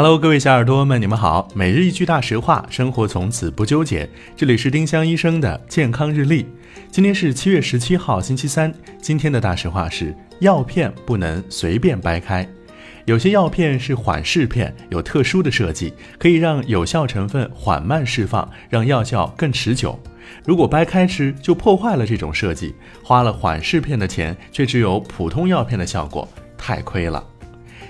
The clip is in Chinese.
Hello，各位小耳朵们，你们好。每日一句大实话，生活从此不纠结。这里是丁香医生的健康日历。今天是七月十七号，星期三。今天的大实话是：药片不能随便掰开。有些药片是缓释片，有特殊的设计，可以让有效成分缓慢释放，让药效更持久。如果掰开吃，就破坏了这种设计，花了缓释片的钱，却只有普通药片的效果，太亏了。